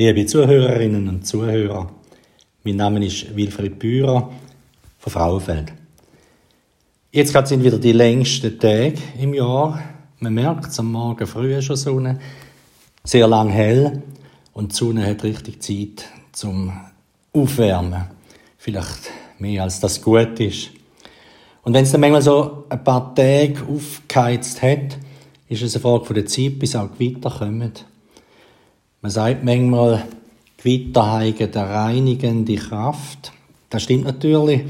Liebe Zuhörerinnen und Zuhörer, mein Name ist Wilfried Bührer von Frauenfeld. Jetzt gerade sind wieder die längsten Tage im Jahr. Man merkt es am Morgen früh schon Sonne. Sehr lang hell und die Sonne hat richtig Zeit zum Aufwärmen. Vielleicht mehr als das gut ist. Und wenn es dann manchmal so ein paar Tage aufgeheizt hat, ist es eine Frage von der Zeit, bis auch Gewitter kommen. Man sagt manchmal, Gewitter haben eine reinigende Kraft. Das stimmt natürlich.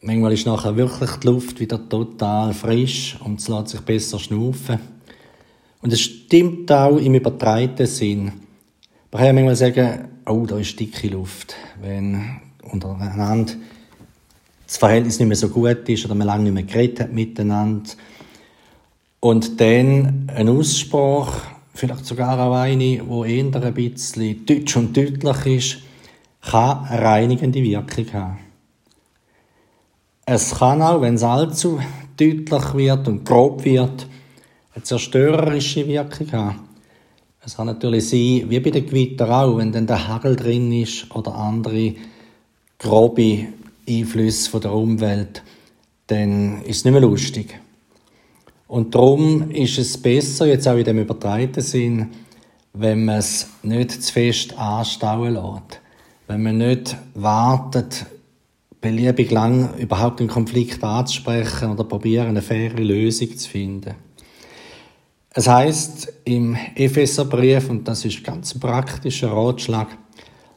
Manchmal ist nachher wirklich die Luft wieder total frisch und es lässt sich besser schnaufen. Und es stimmt auch im übertreiten Sinn. Man kann manchmal sagen, oh, da ist dicke Luft. Wenn untereinander das Verhältnis nicht mehr so gut ist oder man lange nicht mehr geredet hat miteinander. Und dann ein Ausspruch, vielleicht sogar auch eine, wo eher ein bisschen deutsch und deutlich ist, kann eine reinigende Wirkung haben. Es kann auch, wenn es allzu deutlich wird und grob wird, eine zerstörerische Wirkung haben. Es kann natürlich sein, wie bei den Gewitter auch, wenn dann der Hagel drin ist oder andere grobe Einflüsse von der Umwelt, dann ist es nicht mehr lustig. Und darum ist es besser, jetzt auch in dem übertreiten Sinn, wenn man es nicht zu fest anstauen lässt. Wenn man nicht wartet, beliebig lang überhaupt einen Konflikt anzusprechen oder probieren, eine faire Lösung zu finden. Es heißt im Epheserbrief, und das ist ganz ein praktischer Ratschlag,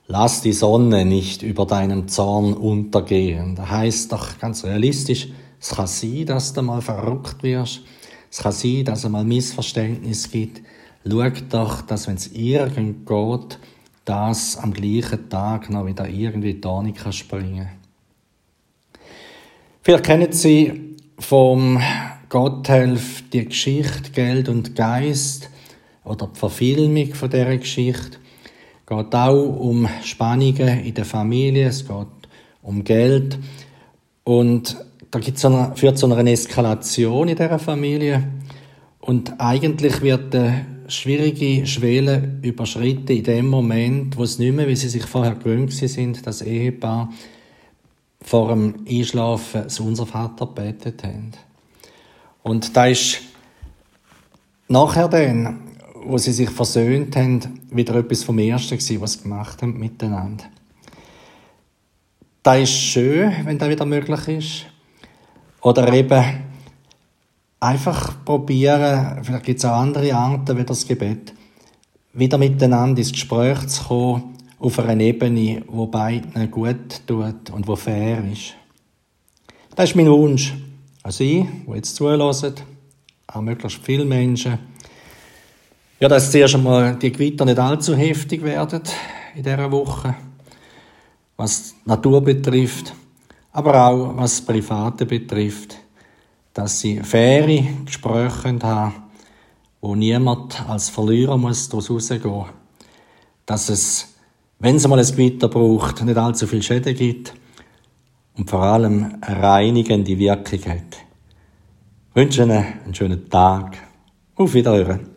lass die Sonne nicht über deinem Zorn untergehen. Das heißt doch ganz realistisch, es kann sein, dass du mal verrückt wirst, es kann sein, dass es mal Missverständnis gibt. Schau doch, dass wenn es irgend geht, das am gleichen Tag noch wieder irgendwie da nicht kann springen Vielleicht kennen Sie vom Gotthelf die Geschichte Geld und Geist oder die Verfilmung von dieser Geschichte. Es geht auch um Spannungen in der Familie, es geht um Geld und da gibt's so eine, führt zu einer Eskalation in dieser Familie. Und eigentlich wird eine schwierige Schwelle überschritten in dem Moment, wo es nicht mehr, wie sie sich vorher gewöhnt sind, das Ehepaar vor dem Einschlafen das Unser Vater betet haben. Und da ist nachher dann, wo sie sich versöhnt haben, wieder etwas vom Ersten gewesen, was sie gemacht haben miteinander. Da ist schön, wenn das wieder möglich ist. Oder eben einfach probieren, vielleicht gibt es auch andere Arten wie das Gebet, wieder miteinander ins Gespräch zu kommen, auf einer Ebene, wo beiden gut tut und wo fair ist. Das ist mein Wunsch. Also ich, die jetzt zulassen, auch möglichst viele Menschen, ja, dass zuerst einmal die Gewitter nicht allzu heftig werden in dieser Woche, was die Natur betrifft, aber auch was das Private betrifft, dass sie faire Gespräche haben, wo niemand als Verlierer muss daraus rausgehen Dass es, wenn es mal ein Gewitter braucht, nicht allzu viel Schäden gibt und vor allem eine reinigende Wirkung hat. Ich wünsche Ihnen einen schönen Tag. Auf Wiederhören.